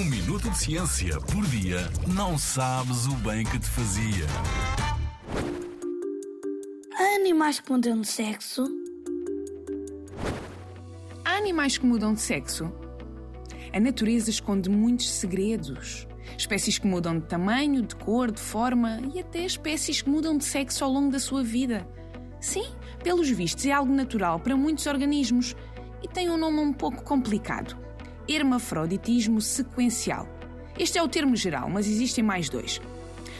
Um minuto de ciência por dia não sabes o bem que te fazia. Há animais que mudam de sexo? Há animais que mudam de sexo? A natureza esconde muitos segredos. Espécies que mudam de tamanho, de cor, de forma e até espécies que mudam de sexo ao longo da sua vida. Sim, pelos vistos é algo natural para muitos organismos e tem um nome um pouco complicado: hermafroditismo sequencial. Este é o termo geral, mas existem mais dois.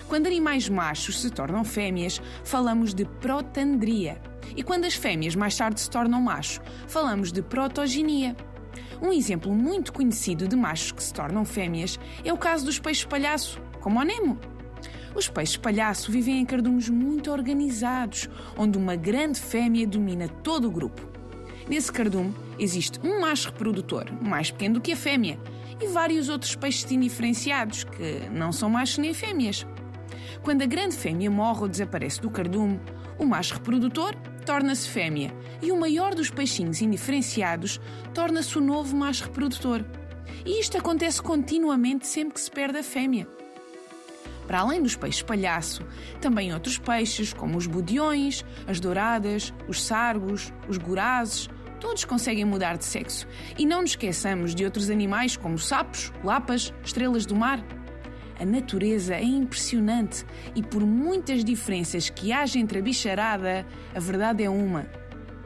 Quando animais machos se tornam fêmeas, falamos de protandria. E quando as fêmeas mais tarde se tornam machos, falamos de protogenia. Um exemplo muito conhecido de machos que se tornam fêmeas é o caso dos peixes palhaço, como o Nemo. Os peixes palhaço vivem em cardumes muito organizados, onde uma grande fêmea domina todo o grupo. Nesse cardume existe um macho reprodutor, mais pequeno do que a fêmea, e vários outros peixes indiferenciados, que não são machos nem fêmeas. Quando a grande fêmea morre ou desaparece do cardume, o macho reprodutor torna-se fêmea e o maior dos peixinhos indiferenciados torna-se o novo macho reprodutor. E isto acontece continuamente sempre que se perde a fêmea. Para além dos peixes palhaço, também outros peixes, como os budiões, as douradas, os sargos, os gorazes, todos conseguem mudar de sexo. E não nos esqueçamos de outros animais como sapos, lapas, estrelas do mar. A natureza é impressionante e, por muitas diferenças que haja entre a bicharada, a verdade é uma.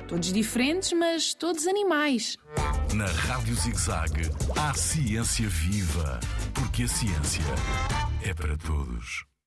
Todos diferentes, mas todos animais. Na Rádio ZigZag, há ciência viva, porque a ciência é para todos.